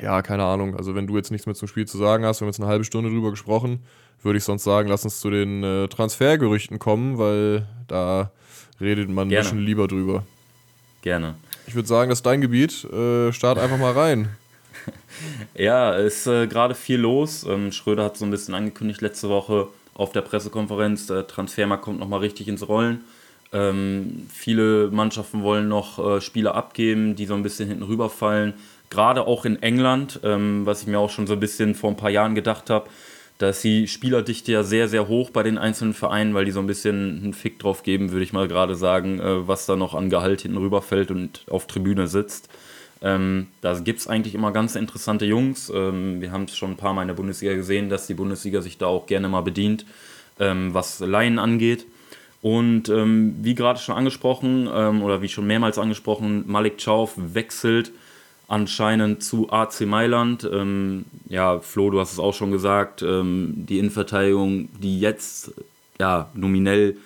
ja, keine Ahnung. Also, wenn du jetzt nichts mehr zum Spiel zu sagen hast, wir haben jetzt eine halbe Stunde drüber gesprochen würde ich sonst sagen, lass uns zu den äh, Transfergerüchten kommen, weil da redet man Gerne. ein bisschen lieber drüber. Gerne. Ich würde sagen, das ist dein Gebiet. Äh, start einfach mal rein. ja, ist äh, gerade viel los. Ähm, Schröder hat so ein bisschen angekündigt letzte Woche auf der Pressekonferenz, der Transfermarkt kommt nochmal richtig ins Rollen. Ähm, viele Mannschaften wollen noch äh, Spieler abgeben, die so ein bisschen hinten rüberfallen. Gerade auch in England, ähm, was ich mir auch schon so ein bisschen vor ein paar Jahren gedacht habe da ist die Spielerdichte ja sehr, sehr hoch bei den einzelnen Vereinen, weil die so ein bisschen einen Fick drauf geben, würde ich mal gerade sagen, äh, was da noch an Gehalt hinten rüberfällt und auf Tribüne sitzt. Ähm, da gibt es eigentlich immer ganz interessante Jungs. Ähm, wir haben es schon ein paar Mal in der Bundesliga gesehen, dass die Bundesliga sich da auch gerne mal bedient, ähm, was Laien angeht. Und ähm, wie gerade schon angesprochen, ähm, oder wie schon mehrmals angesprochen, Malik Chauf wechselt anscheinend zu AC Mailand. Ähm, ja, Flo, du hast es auch schon gesagt, die Innenverteidigung, die jetzt ja nominell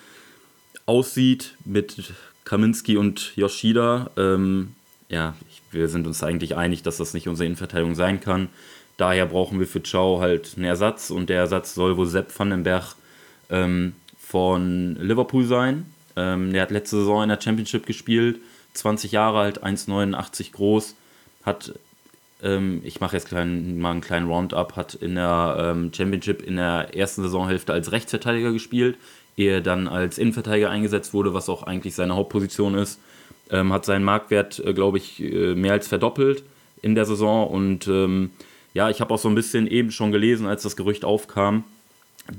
aussieht mit Kaminski und Yoshida. Ja, wir sind uns eigentlich einig, dass das nicht unsere Innenverteidigung sein kann. Daher brauchen wir für Chow halt einen Ersatz und der Ersatz soll wohl Sepp van den Berg ähm, von Liverpool sein. Ähm, der hat letzte Saison in der Championship gespielt, 20 Jahre alt, 1,89 groß hat, ähm, ich mache jetzt klein, mal einen kleinen Roundup, hat in der ähm, Championship in der ersten Saisonhälfte als Rechtsverteidiger gespielt, ehe er dann als Innenverteidiger eingesetzt wurde, was auch eigentlich seine Hauptposition ist. Ähm, hat seinen Marktwert, äh, glaube ich, äh, mehr als verdoppelt in der Saison und ähm, ja, ich habe auch so ein bisschen eben schon gelesen, als das Gerücht aufkam,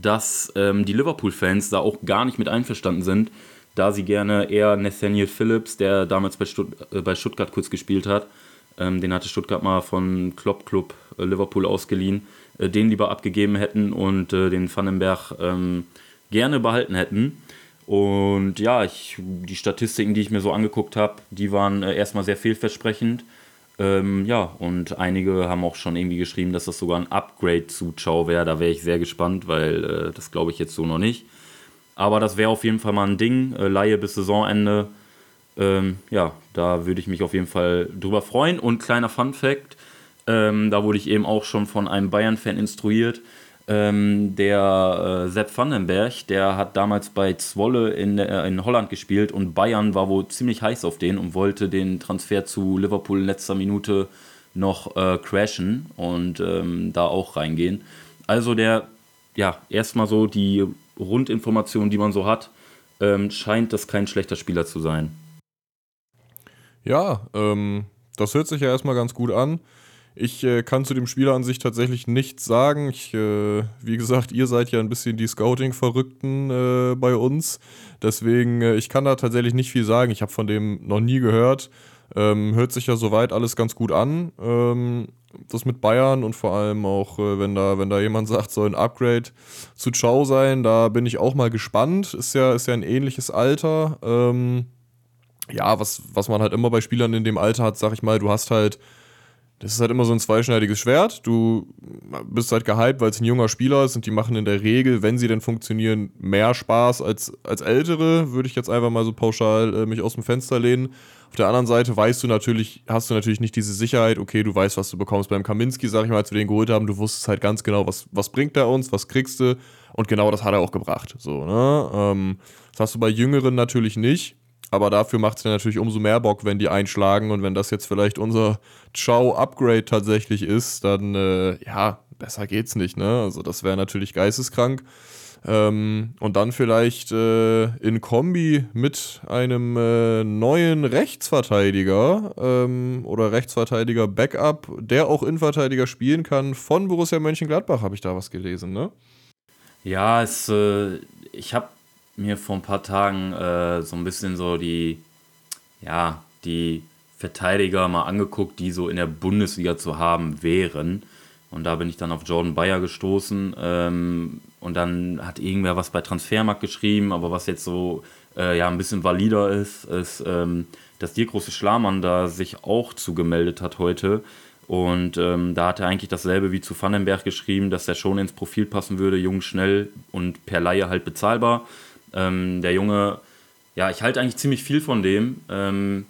dass ähm, die Liverpool-Fans da auch gar nicht mit einverstanden sind, da sie gerne eher Nathaniel Phillips, der damals bei, Stutt äh, bei Stuttgart kurz gespielt hat, ähm, den hatte Stuttgart mal von Klopp Club äh, Liverpool ausgeliehen, äh, den lieber abgegeben hätten und äh, den Vandenberg ähm, gerne behalten hätten. Und ja, ich, die Statistiken, die ich mir so angeguckt habe, die waren äh, erstmal sehr vielversprechend. Ähm, ja, und einige haben auch schon irgendwie geschrieben, dass das sogar ein Upgrade zu Chao wäre. Da wäre ich sehr gespannt, weil äh, das glaube ich jetzt so noch nicht. Aber das wäre auf jeden Fall mal ein Ding. Äh, Laie bis Saisonende. Ähm, ja, da würde ich mich auf jeden Fall drüber freuen. Und kleiner Fun Fact: ähm, Da wurde ich eben auch schon von einem Bayern-Fan instruiert. Ähm, der äh, Sepp Vandenberg, der hat damals bei Zwolle in, äh, in Holland gespielt und Bayern war wohl ziemlich heiß auf den und wollte den Transfer zu Liverpool in letzter Minute noch äh, crashen und ähm, da auch reingehen. Also der, ja, erstmal so die Rundinformation, die man so hat, ähm, scheint das kein schlechter Spieler zu sein. Ja, ähm, das hört sich ja erstmal ganz gut an. Ich äh, kann zu dem Spieler an sich tatsächlich nichts sagen. Ich, äh, wie gesagt, ihr seid ja ein bisschen die Scouting-Verrückten äh, bei uns. Deswegen, äh, ich kann da tatsächlich nicht viel sagen. Ich habe von dem noch nie gehört. Ähm, hört sich ja soweit alles ganz gut an. Ähm, das mit Bayern und vor allem auch, äh, wenn, da, wenn da jemand sagt, soll ein Upgrade zu Ciao sein, da bin ich auch mal gespannt. Ist ja, ist ja ein ähnliches Alter. Ähm, ja, was, was man halt immer bei Spielern in dem Alter hat, sag ich mal, du hast halt das ist halt immer so ein zweischneidiges Schwert. Du bist halt gehypt, weil es ein junger Spieler ist und die machen in der Regel, wenn sie denn funktionieren, mehr Spaß als, als ältere, würde ich jetzt einfach mal so pauschal äh, mich aus dem Fenster lehnen. Auf der anderen Seite weißt du natürlich, hast du natürlich nicht diese Sicherheit, okay, du weißt, was du bekommst. Beim Kaminski, sag ich mal, als wir den geholt haben, du wusstest halt ganz genau, was, was bringt er uns, was kriegst du. Und genau das hat er auch gebracht. So, ne? Ähm, das hast du bei Jüngeren natürlich nicht. Aber dafür macht es ja natürlich umso mehr Bock, wenn die einschlagen. Und wenn das jetzt vielleicht unser Chow-Upgrade tatsächlich ist, dann äh, ja, besser geht's nicht. Ne? Also das wäre natürlich geisteskrank. Ähm, und dann vielleicht äh, in Kombi mit einem äh, neuen Rechtsverteidiger ähm, oder Rechtsverteidiger-Backup, der auch Innenverteidiger spielen kann, von Borussia Mönchengladbach, habe ich da was gelesen, ne? Ja, es, äh, ich habe mir vor ein paar Tagen äh, so ein bisschen so die, ja, die Verteidiger mal angeguckt, die so in der Bundesliga zu haben wären. Und da bin ich dann auf Jordan Bayer gestoßen. Ähm, und dann hat irgendwer was bei Transfermarkt geschrieben, aber was jetzt so äh, ja, ein bisschen valider ist, ist, ähm, dass dir große Schlamann da sich auch zugemeldet hat heute. Und ähm, da hat er eigentlich dasselbe wie zu Vandenberg geschrieben, dass er schon ins Profil passen würde, jung, schnell und per Laie halt bezahlbar. Ähm, der Junge, ja, ich halte eigentlich ziemlich viel von dem. Ähm,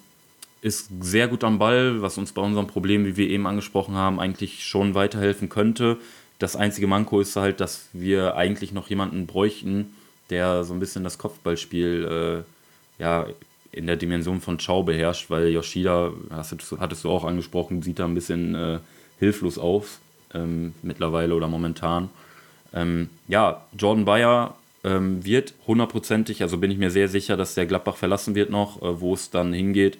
ist sehr gut am Ball, was uns bei unserem Problem, wie wir eben angesprochen haben, eigentlich schon weiterhelfen könnte. Das einzige Manko ist halt, dass wir eigentlich noch jemanden bräuchten, der so ein bisschen das Kopfballspiel äh, ja, in der Dimension von Chao beherrscht, weil Yoshida, hast hattest du auch angesprochen, sieht da ein bisschen äh, hilflos aus ähm, mittlerweile oder momentan. Ähm, ja, Jordan Bayer ähm, wird hundertprozentig, also bin ich mir sehr sicher, dass der Gladbach verlassen wird noch, äh, wo es dann hingeht.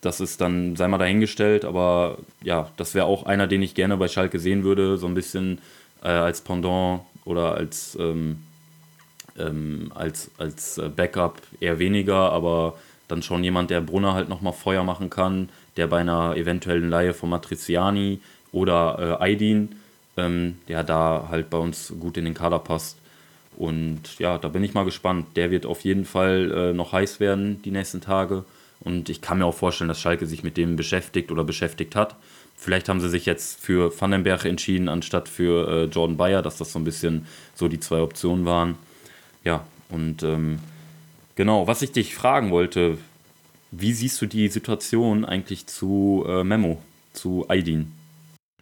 Das ist dann, sei mal dahingestellt, aber ja, das wäre auch einer, den ich gerne bei Schalke sehen würde, so ein bisschen äh, als Pendant oder als, ähm, ähm, als, als äh, Backup eher weniger, aber dann schon jemand, der Brunner halt nochmal Feuer machen kann, der bei einer eventuellen Laie von Matriziani oder äh, Aydin, ähm, der da halt bei uns gut in den Kader passt, und ja, da bin ich mal gespannt. Der wird auf jeden Fall äh, noch heiß werden die nächsten Tage. Und ich kann mir auch vorstellen, dass Schalke sich mit dem beschäftigt oder beschäftigt hat. Vielleicht haben sie sich jetzt für Vandenberg entschieden, anstatt für äh, Jordan Bayer, dass das so ein bisschen so die zwei Optionen waren. Ja, und ähm, genau, was ich dich fragen wollte, wie siehst du die Situation eigentlich zu äh, Memo, zu Aydin?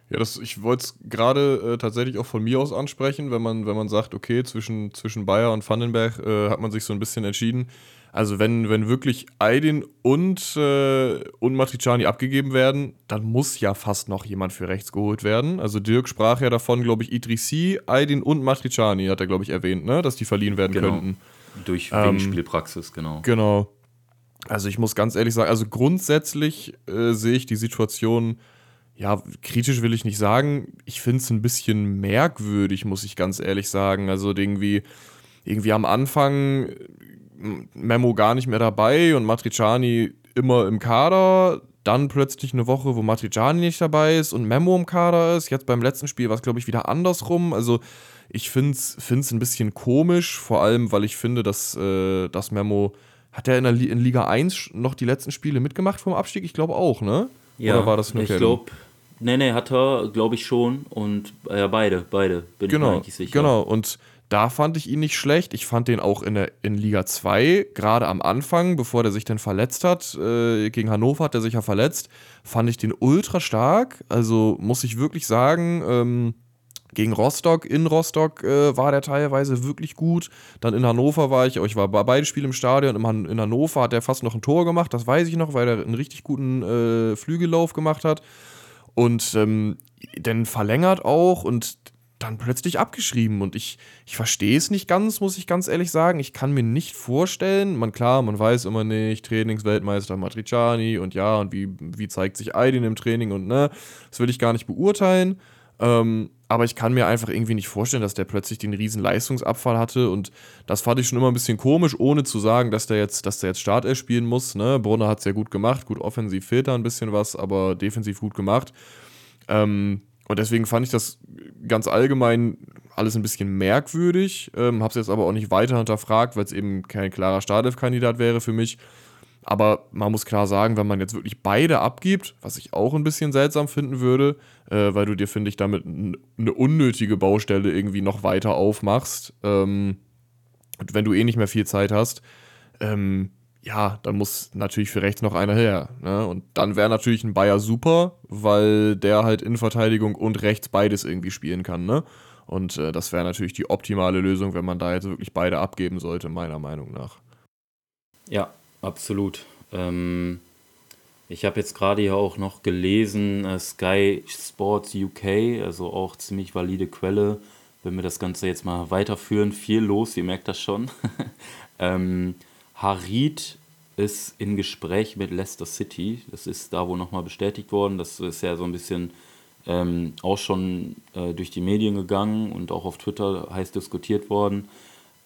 Ja, das, ich wollte es gerade äh, tatsächlich auch von mir aus ansprechen, wenn man, wenn man sagt, okay, zwischen, zwischen Bayer und Vandenberg äh, hat man sich so ein bisschen entschieden. Also wenn, wenn wirklich Aydin und, äh, und Matriciani abgegeben werden, dann muss ja fast noch jemand für rechts geholt werden. Also Dirk sprach ja davon, glaube ich, Idrissi, Aydin und Matriciani hat er, glaube ich, erwähnt, ne? dass die verliehen werden genau. könnten. Durch ähm, Spielpraxis, genau. Genau. Also ich muss ganz ehrlich sagen, also grundsätzlich äh, sehe ich die Situation ja, kritisch will ich nicht sagen. Ich finde es ein bisschen merkwürdig, muss ich ganz ehrlich sagen. Also irgendwie, irgendwie am Anfang Memo gar nicht mehr dabei und Matriciani immer im Kader. Dann plötzlich eine Woche, wo Matriciani nicht dabei ist und Memo im Kader ist. Jetzt beim letzten Spiel war es, glaube ich, wieder andersrum. Also ich finde es ein bisschen komisch, vor allem, weil ich finde, dass äh, das Memo. Hat er in, der Li in Liga 1 noch die letzten Spiele mitgemacht vom Abstieg? Ich glaube auch, ne? Ja, Oder war das nur ich glaube, nee, nee, hat er, glaube ich schon. Und ja, beide, beide, bin genau, ich mir eigentlich sicher. Genau, und da fand ich ihn nicht schlecht. Ich fand den auch in, der, in Liga 2, gerade am Anfang, bevor der sich dann verletzt hat, äh, gegen Hannover hat er sich ja verletzt, fand ich den ultra stark. Also muss ich wirklich sagen, ähm, gegen Rostock, in Rostock äh, war der teilweise wirklich gut. Dann in Hannover war ich, ich war bei beiden Spielen im Stadion. In Hannover hat er fast noch ein Tor gemacht, das weiß ich noch, weil er einen richtig guten äh, Flügellauf gemacht hat. Und ähm, dann verlängert auch und dann plötzlich abgeschrieben. Und ich, ich verstehe es nicht ganz, muss ich ganz ehrlich sagen. Ich kann mir nicht vorstellen, man klar, man weiß immer nicht, Trainingsweltmeister Matriciani und ja, und wie, wie zeigt sich Aydin im Training und ne, das will ich gar nicht beurteilen. Ähm, aber ich kann mir einfach irgendwie nicht vorstellen, dass der plötzlich den riesen Leistungsabfall hatte und das fand ich schon immer ein bisschen komisch, ohne zu sagen, dass der jetzt, dass der jetzt Startelf spielen muss. Ne? Brunner hat es ja gut gemacht, gut offensiv fehlt da ein bisschen was, aber defensiv gut gemacht. Ähm, und deswegen fand ich das ganz allgemein alles ein bisschen merkwürdig. Ähm, habe es jetzt aber auch nicht weiter hinterfragt, weil es eben kein klarer Startelf-Kandidat wäre für mich. Aber man muss klar sagen, wenn man jetzt wirklich beide abgibt, was ich auch ein bisschen seltsam finden würde, äh, weil du dir, finde ich, damit eine unnötige Baustelle irgendwie noch weiter aufmachst. Ähm, wenn du eh nicht mehr viel Zeit hast, ähm, ja, dann muss natürlich für rechts noch einer her. Ne? Und dann wäre natürlich ein Bayer super, weil der halt Innenverteidigung und rechts beides irgendwie spielen kann. Ne? Und äh, das wäre natürlich die optimale Lösung, wenn man da jetzt wirklich beide abgeben sollte, meiner Meinung nach. Ja, absolut. Ähm, ich habe jetzt gerade hier auch noch gelesen, äh, Sky Sports UK, also auch ziemlich valide Quelle. Wenn wir das Ganze jetzt mal weiterführen, viel los, ihr merkt das schon. ähm, Harid ist in Gespräch mit Leicester City. Das ist da wohl nochmal bestätigt worden. Das ist ja so ein bisschen ähm, auch schon äh, durch die Medien gegangen und auch auf Twitter heiß diskutiert worden.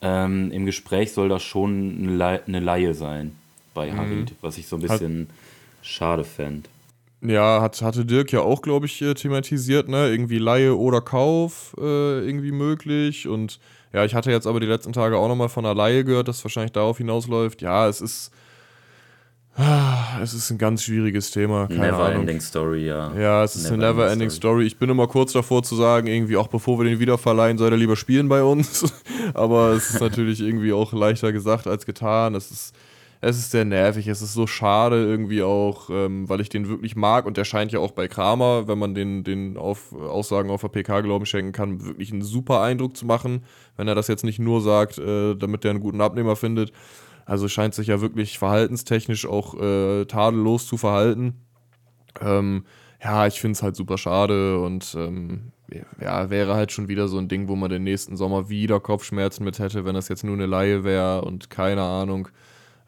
Ähm, Im Gespräch soll das schon eine Laie sein bei mhm. Harid, was ich so ein bisschen hat, schade fände. Ja, hat, hatte Dirk ja auch, glaube ich, äh, thematisiert, ne? Irgendwie Laie oder Kauf äh, irgendwie möglich und ja, ich hatte jetzt aber die letzten Tage auch nochmal von einer Laie gehört, dass wahrscheinlich darauf hinausläuft. Ja, es ist. Ah, es ist ein ganz schwieriges Thema. Keine never Ahnung. ending Story, ja. Ja, es ist never eine never ending story. story. Ich bin immer kurz davor zu sagen, irgendwie, auch bevor wir den wiederverleihen, soll er lieber spielen bei uns. aber es ist natürlich irgendwie auch leichter gesagt als getan. Es ist es ist sehr nervig, es ist so schade irgendwie auch, ähm, weil ich den wirklich mag und der scheint ja auch bei Kramer, wenn man den, den auf, Aussagen auf der PK Glauben schenken kann, wirklich einen super Eindruck zu machen, wenn er das jetzt nicht nur sagt, äh, damit er einen guten Abnehmer findet. Also scheint sich ja wirklich verhaltenstechnisch auch äh, tadellos zu verhalten. Ähm, ja, ich finde es halt super schade und ähm, ja, wäre halt schon wieder so ein Ding, wo man den nächsten Sommer wieder Kopfschmerzen mit hätte, wenn das jetzt nur eine Laie wäre und keine Ahnung.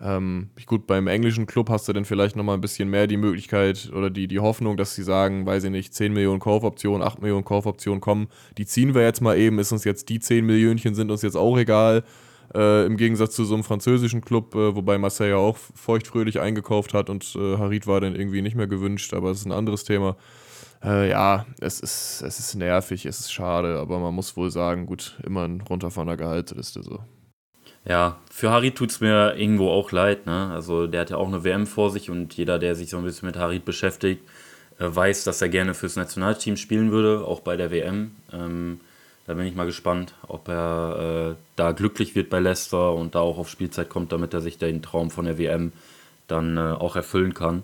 Ähm, gut, beim englischen Club hast du dann vielleicht nochmal ein bisschen mehr die Möglichkeit oder die, die Hoffnung, dass sie sagen, weiß ich nicht, 10 Millionen Kaufoptionen, 8 Millionen Kaufoptionen kommen. Die ziehen wir jetzt mal eben, ist uns jetzt die 10 Millionchen sind uns jetzt auch egal. Äh, Im Gegensatz zu so einem französischen Club, äh, wobei Marseille auch feuchtfröhlich eingekauft hat und äh, Harit war dann irgendwie nicht mehr gewünscht, aber es ist ein anderes Thema. Äh, ja, es ist, es ist nervig, es ist schade, aber man muss wohl sagen, gut, immer runter von der Gehaltsliste so. Ja, für Harit tut es mir irgendwo auch leid. Ne? Also der hat ja auch eine WM vor sich und jeder, der sich so ein bisschen mit Harit beschäftigt, äh, weiß, dass er gerne fürs Nationalteam spielen würde, auch bei der WM. Ähm, da bin ich mal gespannt, ob er äh, da glücklich wird bei Leicester und da auch auf Spielzeit kommt, damit er sich den Traum von der WM dann äh, auch erfüllen kann.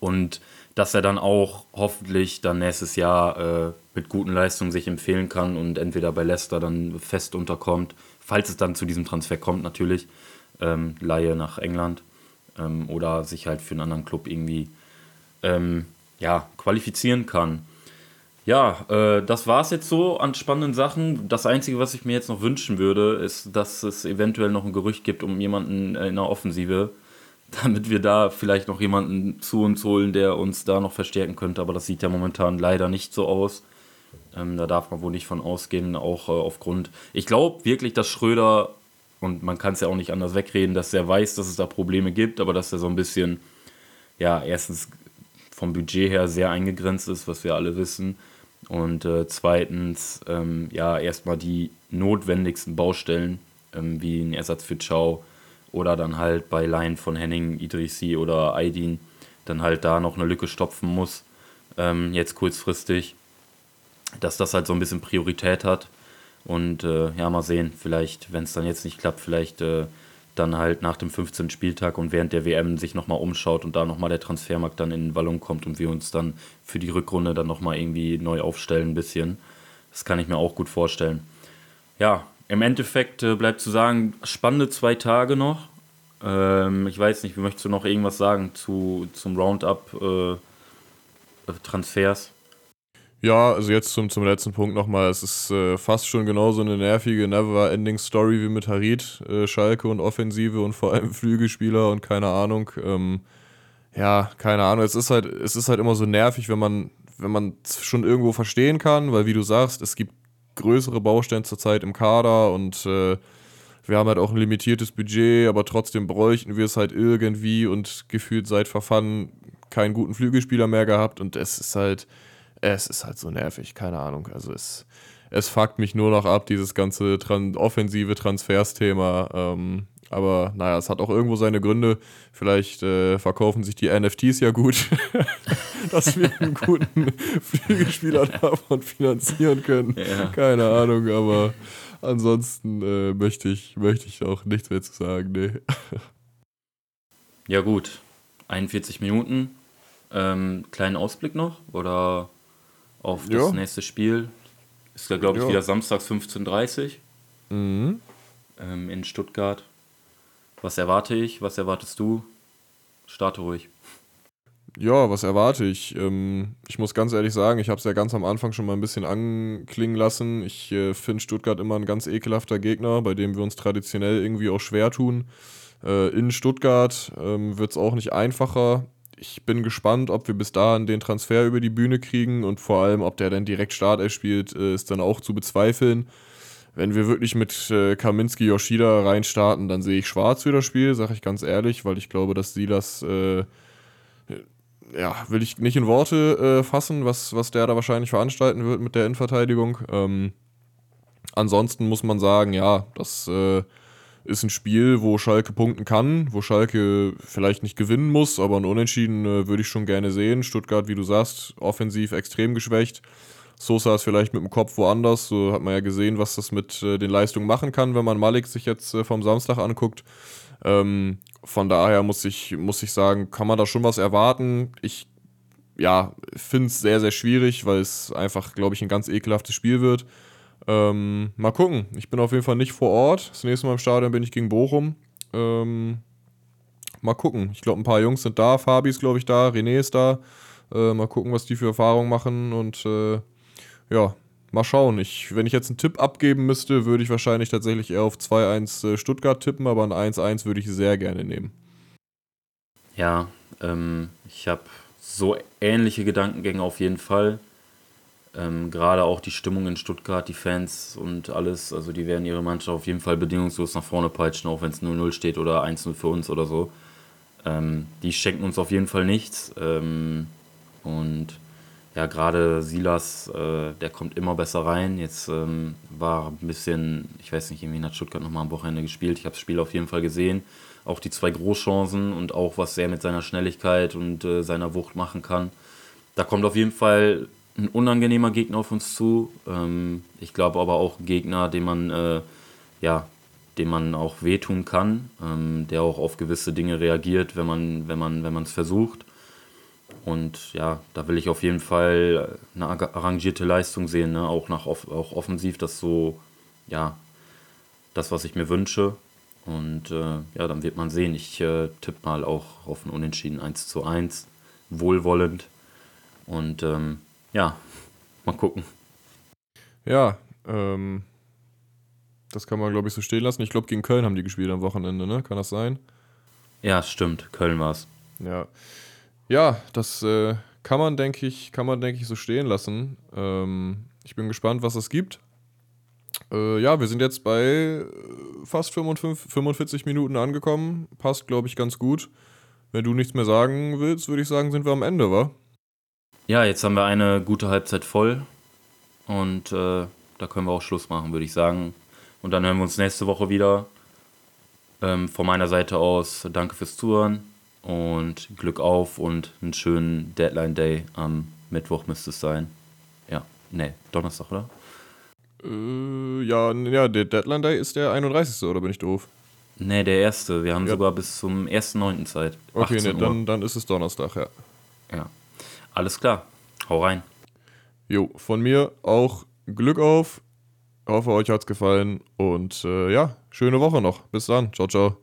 Und dass er dann auch hoffentlich dann nächstes Jahr äh, mit guten Leistungen sich empfehlen kann und entweder bei Leicester dann fest unterkommt falls es dann zu diesem Transfer kommt, natürlich, ähm, Laie nach England ähm, oder sich halt für einen anderen Club irgendwie ähm, ja, qualifizieren kann. Ja, äh, das war es jetzt so an spannenden Sachen. Das Einzige, was ich mir jetzt noch wünschen würde, ist, dass es eventuell noch ein Gerücht gibt um jemanden in der Offensive, damit wir da vielleicht noch jemanden zu uns holen, der uns da noch verstärken könnte. Aber das sieht ja momentan leider nicht so aus. Ähm, da darf man wohl nicht von ausgehen, auch äh, aufgrund. Ich glaube wirklich, dass Schröder, und man kann es ja auch nicht anders wegreden, dass er weiß, dass es da Probleme gibt, aber dass er so ein bisschen, ja, erstens vom Budget her sehr eingegrenzt ist, was wir alle wissen. Und äh, zweitens, ähm, ja, erstmal die notwendigsten Baustellen, ähm, wie ein Ersatz für Chow oder dann halt bei Laien von Henning, Idrissi oder Aydin, dann halt da noch eine Lücke stopfen muss, ähm, jetzt kurzfristig dass das halt so ein bisschen Priorität hat. Und äh, ja, mal sehen, vielleicht, wenn es dann jetzt nicht klappt, vielleicht äh, dann halt nach dem 15. Spieltag und während der WM sich nochmal umschaut und da nochmal der Transfermarkt dann in Wallung kommt und wir uns dann für die Rückrunde dann nochmal irgendwie neu aufstellen ein bisschen. Das kann ich mir auch gut vorstellen. Ja, im Endeffekt äh, bleibt zu sagen, spannende zwei Tage noch. Ähm, ich weiß nicht, wie möchtest du noch irgendwas sagen zu, zum Roundup äh, Transfers? Ja, also jetzt zum, zum letzten Punkt nochmal. Es ist äh, fast schon genauso eine nervige Never-Ending-Story wie mit Harit, äh, Schalke und Offensive und vor allem Flügelspieler und keine Ahnung. Ähm, ja, keine Ahnung. Es ist halt, es ist halt immer so nervig, wenn man, wenn man schon irgendwo verstehen kann, weil wie du sagst, es gibt größere Baustellen zurzeit im Kader und äh, wir haben halt auch ein limitiertes Budget, aber trotzdem bräuchten wir es halt irgendwie und gefühlt seit Verfahren keinen guten Flügelspieler mehr gehabt und es ist halt es ist halt so nervig, keine Ahnung. Also es, es fuckt mich nur noch ab, dieses ganze Tran offensive Transfersthema. Ähm, aber naja, es hat auch irgendwo seine Gründe. Vielleicht äh, verkaufen sich die NFTs ja gut, dass wir einen guten Flügelspieler davon finanzieren können. Ja. Keine Ahnung, aber ansonsten äh, möchte, ich, möchte ich auch nichts mehr zu sagen. Nee. Ja, gut. 41 Minuten. Ähm, kleinen Ausblick noch? Oder auf das nächste Spiel. Ist ja, glaube ich, ja. wieder samstags 15.30 Uhr mhm. ähm, in Stuttgart. Was erwarte ich? Was erwartest du? Starte ruhig. Ja, was erwarte ich? Ähm, ich muss ganz ehrlich sagen, ich habe es ja ganz am Anfang schon mal ein bisschen anklingen lassen. Ich äh, finde Stuttgart immer ein ganz ekelhafter Gegner, bei dem wir uns traditionell irgendwie auch schwer tun. Äh, in Stuttgart ähm, wird es auch nicht einfacher ich bin gespannt, ob wir bis dahin den Transfer über die Bühne kriegen und vor allem, ob der dann direkt Startelf spielt, äh, ist dann auch zu bezweifeln. Wenn wir wirklich mit äh, Kaminski Yoshida reinstarten, dann sehe ich schwarz für das Spiel, sage ich ganz ehrlich, weil ich glaube, dass Silas, äh, ja, will ich nicht in Worte äh, fassen, was, was der da wahrscheinlich veranstalten wird mit der Innenverteidigung. Ähm, ansonsten muss man sagen, ja, das äh, ist ein Spiel, wo Schalke punkten kann, wo Schalke vielleicht nicht gewinnen muss, aber ein Unentschieden äh, würde ich schon gerne sehen. Stuttgart, wie du sagst, offensiv extrem geschwächt. Sosa ist vielleicht mit dem Kopf woanders. So hat man ja gesehen, was das mit äh, den Leistungen machen kann, wenn man Malik sich jetzt äh, vom Samstag anguckt. Ähm, von daher muss ich, muss ich sagen, kann man da schon was erwarten. Ich ja, finde es sehr, sehr schwierig, weil es einfach, glaube ich, ein ganz ekelhaftes Spiel wird. Ähm, mal gucken. Ich bin auf jeden Fall nicht vor Ort. Das nächste Mal im Stadion bin ich gegen Bochum. Ähm, mal gucken. Ich glaube, ein paar Jungs sind da. Fabi ist, glaube ich, da. René ist da. Äh, mal gucken, was die für Erfahrungen machen. Und äh, ja, mal schauen. Ich, wenn ich jetzt einen Tipp abgeben müsste, würde ich wahrscheinlich tatsächlich eher auf 2-1 äh, Stuttgart tippen, aber ein 1-1 würde ich sehr gerne nehmen. Ja, ähm, ich habe so ähnliche Gedankengänge auf jeden Fall. Ähm, Gerade auch die Stimmung in Stuttgart, die Fans und alles, also die werden ihre Mannschaft auf jeden Fall bedingungslos nach vorne peitschen, auch wenn es 0-0 steht oder 1-0 für uns oder so. Ähm, die schenken uns auf jeden Fall nichts. Ähm, und ja, gerade Silas, äh, der kommt immer besser rein. Jetzt ähm, war ein bisschen, ich weiß nicht, irgendwie hat Stuttgart nochmal am Wochenende gespielt. Ich habe das Spiel auf jeden Fall gesehen. Auch die zwei Großchancen und auch, was er mit seiner Schnelligkeit und äh, seiner Wucht machen kann. Da kommt auf jeden Fall ein unangenehmer Gegner auf uns zu. Ähm, ich glaube aber auch ein Gegner, den man, äh, ja, dem man auch wehtun kann, ähm, der auch auf gewisse Dinge reagiert, wenn man, wenn man, wenn man es versucht. Und ja, da will ich auf jeden Fall eine arrangierte Leistung sehen, ne? auch nach auch offensiv, das so, ja, das, was ich mir wünsche. Und äh, ja, dann wird man sehen. Ich äh, tippe mal auch auf ein Unentschieden 1 zu 1, wohlwollend. Und ähm, ja, mal gucken. Ja, ähm, das kann man, glaube ich, so stehen lassen. Ich glaube, gegen Köln haben die gespielt am Wochenende, ne? Kann das sein? Ja, stimmt. Köln war's. Ja. Ja, das äh, kann man, denke ich, kann man, denke ich, so stehen lassen. Ähm, ich bin gespannt, was es gibt. Äh, ja, wir sind jetzt bei äh, fast 55, 45 Minuten angekommen. Passt, glaube ich, ganz gut. Wenn du nichts mehr sagen willst, würde ich sagen, sind wir am Ende, wa? Ja, jetzt haben wir eine gute Halbzeit voll. Und äh, da können wir auch Schluss machen, würde ich sagen. Und dann hören wir uns nächste Woche wieder. Ähm, von meiner Seite aus danke fürs Zuhören und Glück auf und einen schönen Deadline Day am Mittwoch müsste es sein. Ja, nee, Donnerstag, oder? Äh, ja, ja, der Deadline Day ist der 31. oder bin ich doof? Nee, der erste. Wir haben Ja. sogar bis zum 1.9. Zeit. Okay, 18 nee, dann, dann ist es Donnerstag, ja. Ja. Alles klar. Hau rein. Jo, von mir auch Glück auf. Hoffe, euch hat's gefallen und äh, ja, schöne Woche noch. Bis dann. Ciao, ciao.